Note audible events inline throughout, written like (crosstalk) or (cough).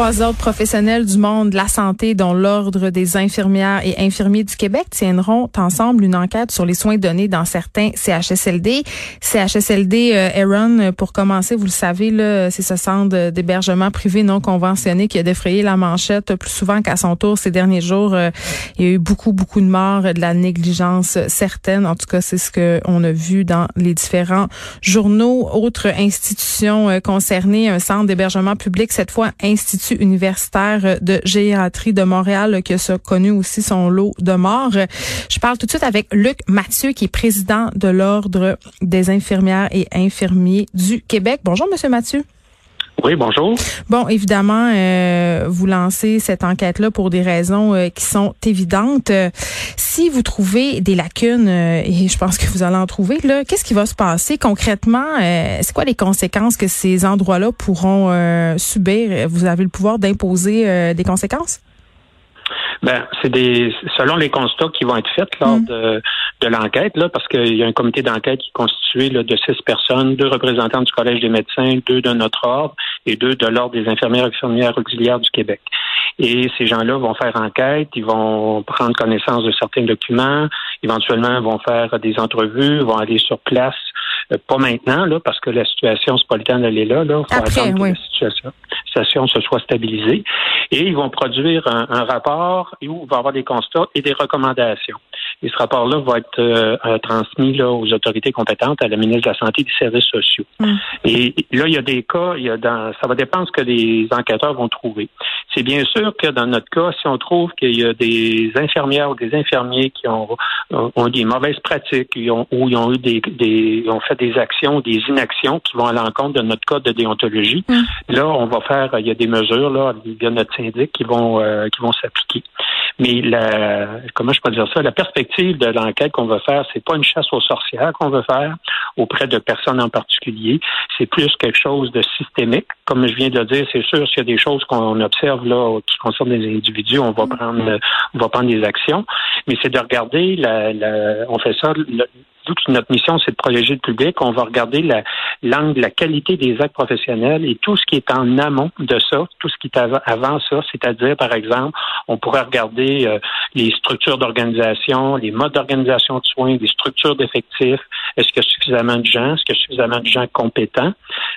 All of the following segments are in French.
Trois autres professionnels du monde de la santé, dont l'Ordre des infirmières et infirmiers du Québec, tiendront ensemble une enquête sur les soins donnés dans certains CHSLD. CHSLD euh, Aaron, pour commencer, vous le savez, c'est ce centre d'hébergement privé non conventionné qui a défrayé la manchette plus souvent qu'à son tour ces derniers jours. Euh, il y a eu beaucoup, beaucoup de morts, de la négligence certaine. En tout cas, c'est ce qu'on a vu dans les différents journaux. Autre institution euh, concernée, un centre d'hébergement public, cette fois universitaire de gériatrie de Montréal qui a connu aussi son lot de morts. Je parle tout de suite avec Luc Mathieu qui est président de l'Ordre des infirmières et infirmiers du Québec. Bonjour monsieur Mathieu. Oui, bonjour. Bon, évidemment, euh, vous lancez cette enquête-là pour des raisons euh, qui sont évidentes. Euh, si vous trouvez des lacunes, et je pense que vous allez en trouver, là, qu'est-ce qui va se passer concrètement? c'est quoi les conséquences que ces endroits-là pourront subir? Vous avez le pouvoir d'imposer des conséquences? Ben, c'est des selon les constats qui vont être faits lors mm. de, de l'enquête, là, parce qu'il y a un comité d'enquête qui est constitué là, de six personnes, deux représentants du Collège des médecins, deux de notre ordre et deux de l'Ordre des infirmières et infirmières auxiliaires du Québec. Et ces gens-là vont faire enquête, ils vont prendre connaissance de certains documents, éventuellement vont faire des entrevues, vont aller sur place euh, pas maintenant, là, parce que la situation, c'est pas le temps d'aller là. là. Faut Après, oui. que la situation, se soit stabilisée. Et ils vont produire un, un rapport où il va y avoir des constats et des recommandations. Et ce rapport-là va être euh, transmis là, aux autorités compétentes, à la ministre de la Santé et des Services sociaux. Mm. Et là, il y a des cas, il y a dans, ça va dépendre ce que les enquêteurs vont trouver. C'est bien sûr que dans notre cas, si on trouve qu'il y a des infirmières ou des infirmiers qui ont, ont des mauvaises pratiques, ont, ou ils ont eu des, des ont fait des actions, des inactions qui vont à l'encontre de notre code de déontologie, mm. là, on va faire, il y a des mesures là, il y a notre syndic qui vont euh, qui vont s'appliquer. Mais la, comment je peux dire ça, la perspective de l'enquête qu'on va faire, c'est pas une chasse aux sorcières qu'on veut faire auprès de personnes en particulier. C'est plus quelque chose de systémique. Comme je viens de le dire, c'est sûr, s'il y a des choses qu'on observe là qui concernent des individus, on va prendre, on va prendre des actions. Mais c'est de regarder, la, la, on fait ça, toute notre mission, c'est de protéger le public. On va regarder l'angle, la qualité des actes professionnels et tout ce qui est en amont de ça, tout ce qui est avant, ça, c'est-à-dire, par exemple, on pourrait regarder euh, les structures d'organisation, les modes d'organisation de soins, les structures d'effectifs. Est-ce qu'il y a suffisamment de gens? Est-ce qu'il y a suffisamment de gens compétents?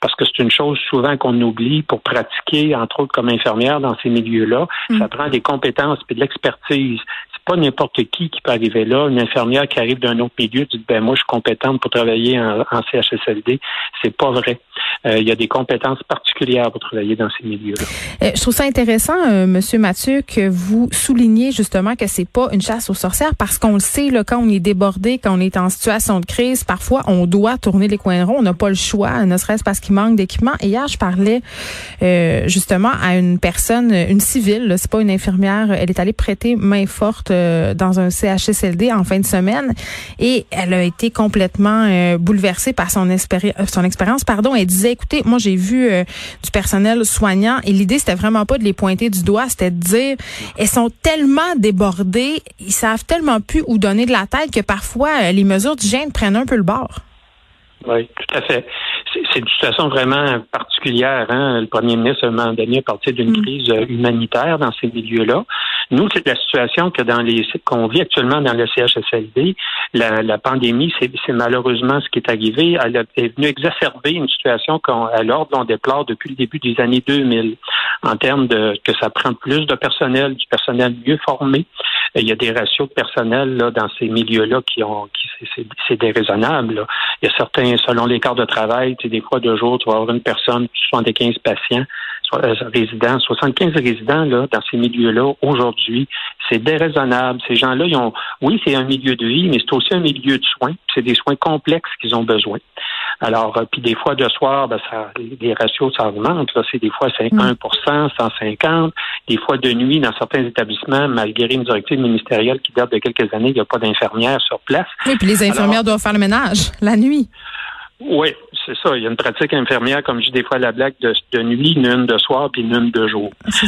Parce que c'est une chose souvent qu'on oublie pour pratiquer, entre autres comme infirmière dans ces milieux-là. Ça mm. prend des compétences et de l'expertise pas n'importe qui qui peut arriver là. Une infirmière qui arrive d'un autre milieu dit ben moi je suis compétente pour travailler en, CHSLD. C'est pas vrai. Euh, il y a des compétences particulières pour travailler dans ces milieux-là. Euh, je trouve ça intéressant, euh, Monsieur Mathieu, que vous souligniez justement que c'est pas une chasse aux sorcières parce qu'on le sait là, quand on est débordé, quand on est en situation de crise, parfois on doit tourner les coins ronds. On n'a pas le choix, ne serait-ce parce qu'il manque d'équipement. Hier, je parlais justement à une personne, une civile. C'est pas une infirmière. Elle est allée prêter main forte dans un CHSLD en fin de semaine et elle a été complètement bouleversée par son, son expérience. Pardon, elle disait, écoutez, moi j'ai vu euh, du personnel soignant et l'idée c'était vraiment pas de les pointer du doigt, c'était de dire, elles sont tellement débordées, ils savent tellement plus où donner de la tête que parfois euh, les mesures d'hygiène prennent un peu le bord. Oui, tout à fait. C'est une situation vraiment particulière. Hein? Le premier ministre, à un moment donné, parti d'une mm. crise euh, humanitaire dans ces milieux-là. Nous, c'est la situation que dans les qu'on vit actuellement dans le CHSLD. La, la pandémie, c'est malheureusement ce qui est arrivé. Elle est venue exacerber une situation qu'à l'ordre on déplore depuis le début des années 2000 en termes de que ça prend plus de personnel, du personnel mieux formé. Il y a des ratios de personnel là, dans ces milieux-là qui ont qui c'est déraisonnable. Il y a certains, selon les quarts de travail, des fois deux jours, tu vas avoir une personne, 75 patients résidents, 75 résidents là, dans ces milieux-là, aujourd'hui, c'est déraisonnable. Ces gens-là, ils ont, oui, c'est un milieu de vie, mais c'est aussi un milieu de soins. C'est des soins complexes qu'ils ont besoin. Alors, euh, puis des fois, de soir, ben, ça, les ratios, ça augmente. Là, c'est des fois, c'est 1 150. Des fois, de nuit, dans certains établissements, malgré une directive ministérielle qui date de quelques années, il n'y a pas d'infirmières sur place. Oui, puis les infirmières doivent faire le ménage la nuit. Oui, c'est ça. Il y a une pratique infirmière, comme je dis des fois la blague, de, de nuit, une de soir, puis une de jour. C'est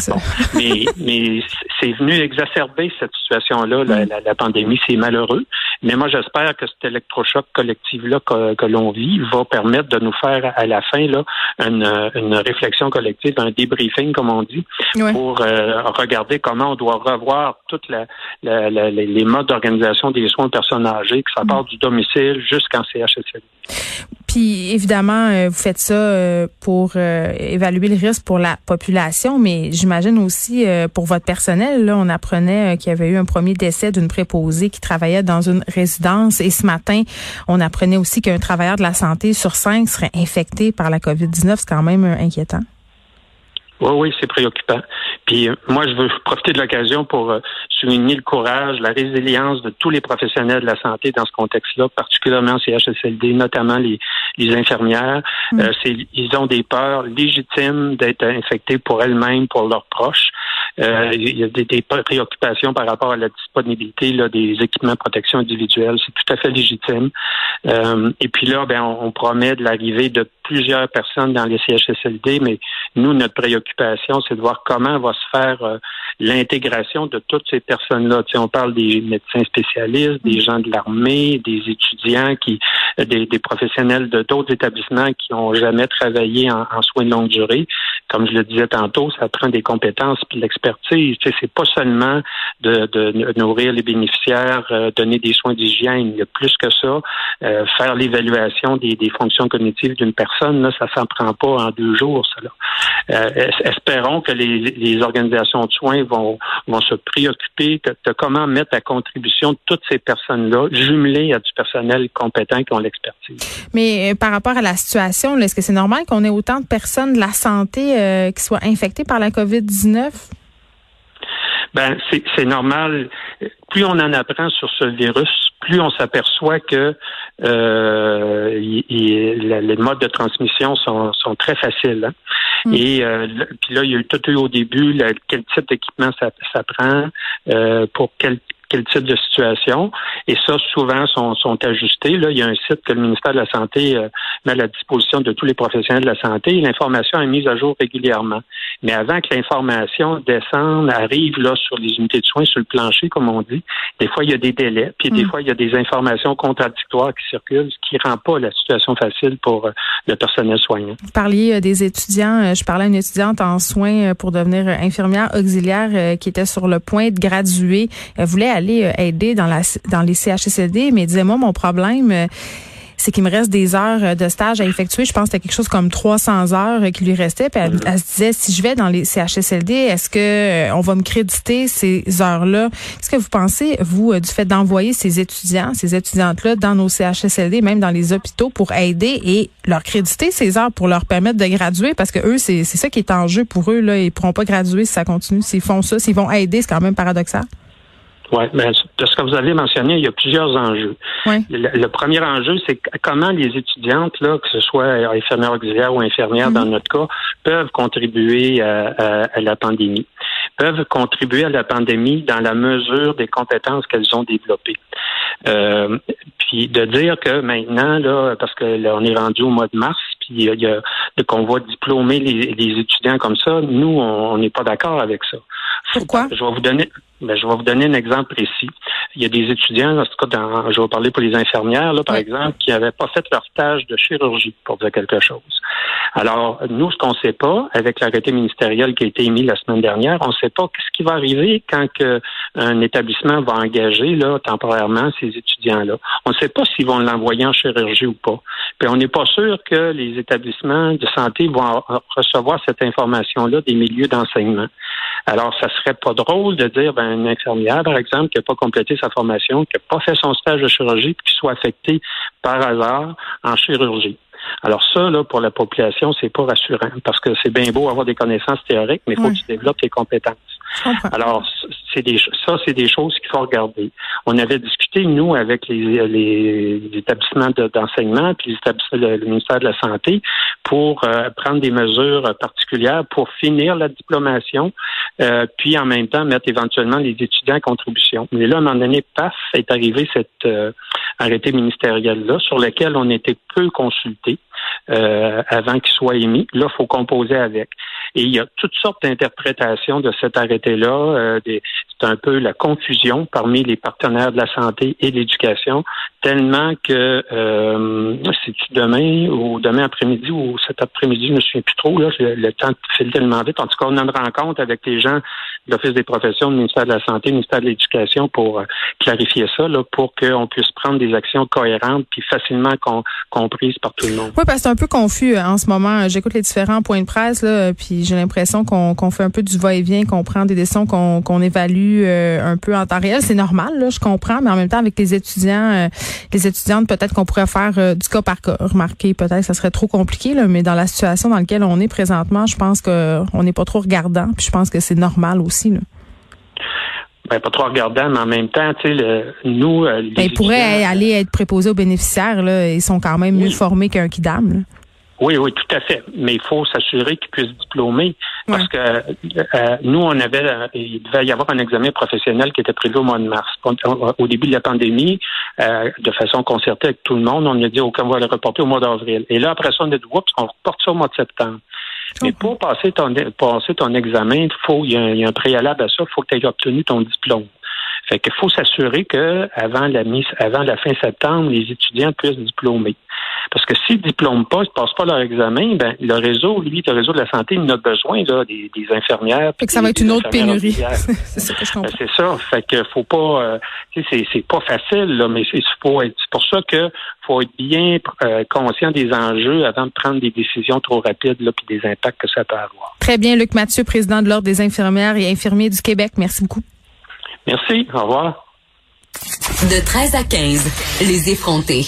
mais mais c'est venu exacerber cette situation-là, la, la, la, pandémie. C'est malheureux. Mais moi, j'espère que cet électrochoc collectif-là que, que l'on vit va permettre de nous faire à la fin là une, une réflexion collective, un débriefing, comme on dit, pour euh, regarder comment on doit revoir toutes la, les modes d'organisation des soins aux personnes âgées, que ça mm. part du domicile jusqu'en CHSLD. Puis évidemment, euh, vous faites ça euh, pour euh, évaluer le risque pour la population, mais j'imagine aussi pour votre personnel. Là, on apprenait qu'il y avait eu un premier décès d'une préposée qui travaillait dans une résidence, et ce matin, on apprenait aussi qu'un travailleur de la santé sur cinq serait infecté par la COVID-19. C'est quand même inquiétant. Oui, oui, c'est préoccupant. Puis euh, moi, je veux profiter de l'occasion pour euh, souligner le courage, la résilience de tous les professionnels de la santé dans ce contexte-là, particulièrement CHSLD, notamment les, les infirmières. Mm. Euh, ils ont des peurs légitimes d'être infectés pour elles-mêmes, pour leurs proches. il y a des, des, préoccupations par rapport à la disponibilité là, des équipements de protection individuelle. C'est tout à fait légitime. et puis là, ben, on, on promet de l'arrivée de plusieurs personnes dans les CHSLD, mais nous, notre préoccupation, c'est de voir comment va se faire euh, l'intégration de toutes ces personnes-là. Tu sais, on parle des médecins spécialistes, des gens de l'armée, des étudiants, qui, euh, des, professionnels de d'autres établissements qui n'ont jamais travaillé en, soins de longue durée. Comme je le disais tantôt, ça prend des compétences puis de l'expertise. Tu sais, c'est pas seulement de, nourrir les bénéficiaires, euh, donner des soins d'hygiène. Il y a plus que ça. faire l'évaluation des, des fonctions cognitives d'une personne Là, ça s'en prend pas en deux jours, cela. Euh, espérons que les, organisations de soins vont, vont se préoccuper de, comment mettre à contribution toutes ces personnes-là, jumelées à du personnel compétent qui ont l'expertise. Mais euh, par rapport à la situation, est-ce que c'est normal qu'on ait autant de personnes de la santé euh, qui soient infectées par la COVID-19? Ben, c'est normal. Plus on en apprend sur ce virus, plus on s'aperçoit que euh, les modes de transmission sont, très faciles. Hein. Mm. Et euh, puis là, il y a eu tout eu au début quel type d'équipement ça, ça prend, euh, pour quel quel type de situation. Et ça, souvent, sont, sont ajustés. Là, il y a un site que le ministère de la Santé euh, met à la disposition de tous les professionnels de la santé. L'information est mise à jour régulièrement. Mais avant que l'information descende, arrive là sur les unités de soins, sur le plancher, comme on dit, des fois, il y a des délais. Puis des mm. fois, il y a des informations contradictoires qui circulent, ce qui rend pas la situation facile pour euh, le personnel soignant. Vous parliez euh, des étudiants. Je parlais à une étudiante en soins pour devenir infirmière auxiliaire qui était sur le point de graduer. Elle voulait aller euh, aider dans, la, dans les CHSLD, mais disait moi mon problème euh, c'est qu'il me reste des heures euh, de stage à effectuer. Je pense que c'était quelque chose comme 300 heures qui lui restait. Puis elle, se disait, si je vais dans les CHSLD, est-ce que on va me créditer ces heures-là? Qu'est-ce que vous pensez, vous, du fait d'envoyer ces étudiants, ces étudiantes-là dans nos CHSLD, même dans les hôpitaux, pour aider et leur créditer ces heures pour leur permettre de graduer? Parce que eux, c'est ça qui est en jeu pour eux. Là. Ils pourront pas graduer si ça continue. S'ils font ça, s'ils vont aider, c'est quand même paradoxal. Oui, mais de ce que vous avez mentionné, il y a plusieurs enjeux. Le, premier enjeu, c'est comment les étudiantes, là, que ce soit infirmières auxiliaires ou infirmières dans mhm. notre cas, peuvent contribuer à, la pandémie. Peuvent contribuer à la pandémie dans la mesure des compétences qu'elles ont développées. Euh, puis de dire que maintenant, là, parce que là, on est rendu au mois de mars, puis il y a, qu'on va diplômer les, les, étudiants comme ça, nous, on n'est pas d'accord avec ça. Pourquoi? Je vais vous donner, ben, je vais vous donner un exemple précis. Il y a des étudiants, en tout cas, dans, je vais parler pour les infirmières, là, par exemple, qui n'avaient pas fait leur stage de chirurgie, pour dire quelque chose. Alors, nous, ce qu'on ne sait pas, avec l'arrêté ministériel qui a été émis la semaine dernière, on ne sait pas ce qui va arriver quand que un établissement va engager là, temporairement ces étudiants-là. On ne sait pas s'ils vont l'envoyer en chirurgie ou pas. Puis on n'est pas sûr que les établissements de santé vont recevoir cette information-là des milieux d'enseignement. Alors, ça serait pas drôle de dire, ben, une infirmière, par exemple, qui n'a pas complété sa formation, qui n'a pas fait son stage de chirurgie, qui soit affectée par hasard en chirurgie. Alors ça, là, pour la population, c'est pas rassurant parce que c'est bien beau avoir des connaissances théoriques, mais il faut que tu développes tes compétences. Alors, c'est des ça, c'est des choses qu'il faut regarder. On avait discuté, nous, avec les, les établissements d'enseignement, puis le, ministère de la Santé, pour euh, prendre des mesures particulières pour finir la diplomation, euh, puis en même temps mettre éventuellement les étudiants en contribution. Mais là, à un moment donné, paf, est arrivé cet euh, arrêté ministériel-là, sur lequel on était peu consulté. Euh, avant qu'il soit émis. Là, il faut composer avec. Et il y a toutes sortes d'interprétations de cet arrêté-là. Euh, c'est un peu la confusion parmi les partenaires de la santé et de l'éducation, tellement que euh, c'est demain ou demain après-midi ou cet après-midi, je ne me souviens plus trop, là, le temps file tellement vite. En tout cas, on a une rencontre avec les gens l'Office des professions, du ministère de la Santé, du ministère de l'Éducation pour clarifier ça, là, pour qu'on puisse prendre des actions cohérentes puis facilement comprises par tout le monde. Oui, parce que c'est un peu confus euh, en ce moment. J'écoute les différents points de presse, là, puis j'ai l'impression qu'on fait un peu du va-et-vient, qu'on prend des décisions, qu'on évalue euh, un peu en temps réel. C'est normal, là, je comprends, mais en même temps, avec les étudiants, euh, les étudiantes, peut-être qu'on pourrait faire du cas par cas. Remarquez, peut-être que ça serait trop compliqué, là, mais dans la situation dans laquelle on est présentement, je pense qu'on n'est pas trop regardant, puis je pense que c'est normal aussi. Là. Ben, pas trop regardant, mais en même temps, tu sais, nous, les ben, Ils pourraient aller être préposés aux bénéficiaires, là. Ils sont quand même mieux formés qu'un kidam, oui, oui, tout à fait. Mais il faut s'assurer qu'ils puissent diplômer. Parce que euh, nous, on avait, euh, il devait y avoir un examen professionnel qui était prévu au mois de mars. Au début de la pandémie, euh, de façon concertée avec tout le monde, on a dit, OK, on va le reporter au mois d'avril. Et là, après ça, on a dit, oups, on reporte ça au mois de septembre. Mais pour passer ton, passer ton examen, il faut, il y, a un, il y a un préalable à ça, il faut que tu aies obtenu ton diplôme. Fait qu'il faut s'assurer que avant la mise, avant la fin septembre, les étudiants puissent diplômer. Parce que s'ils ne diplôment pas, ils ne passent pas leur examen, ben, le réseau, lui, le réseau de la santé, il en a besoin là, des, des infirmières. Fait que ça va être une autre pénurie. (laughs) c'est ça que je comprends. Ben, c'est ça. Fait que faut pas euh, c'est, c'est pas facile, là, mais c'est, pour ça que faut être bien euh, conscient des enjeux avant de prendre des décisions trop rapides là, puis des impacts que ça peut avoir. Très bien, Luc Mathieu, président de l'Ordre des infirmières et infirmiers du Québec. Merci beaucoup. Merci. Au revoir. De 13 à 15, les effrontés.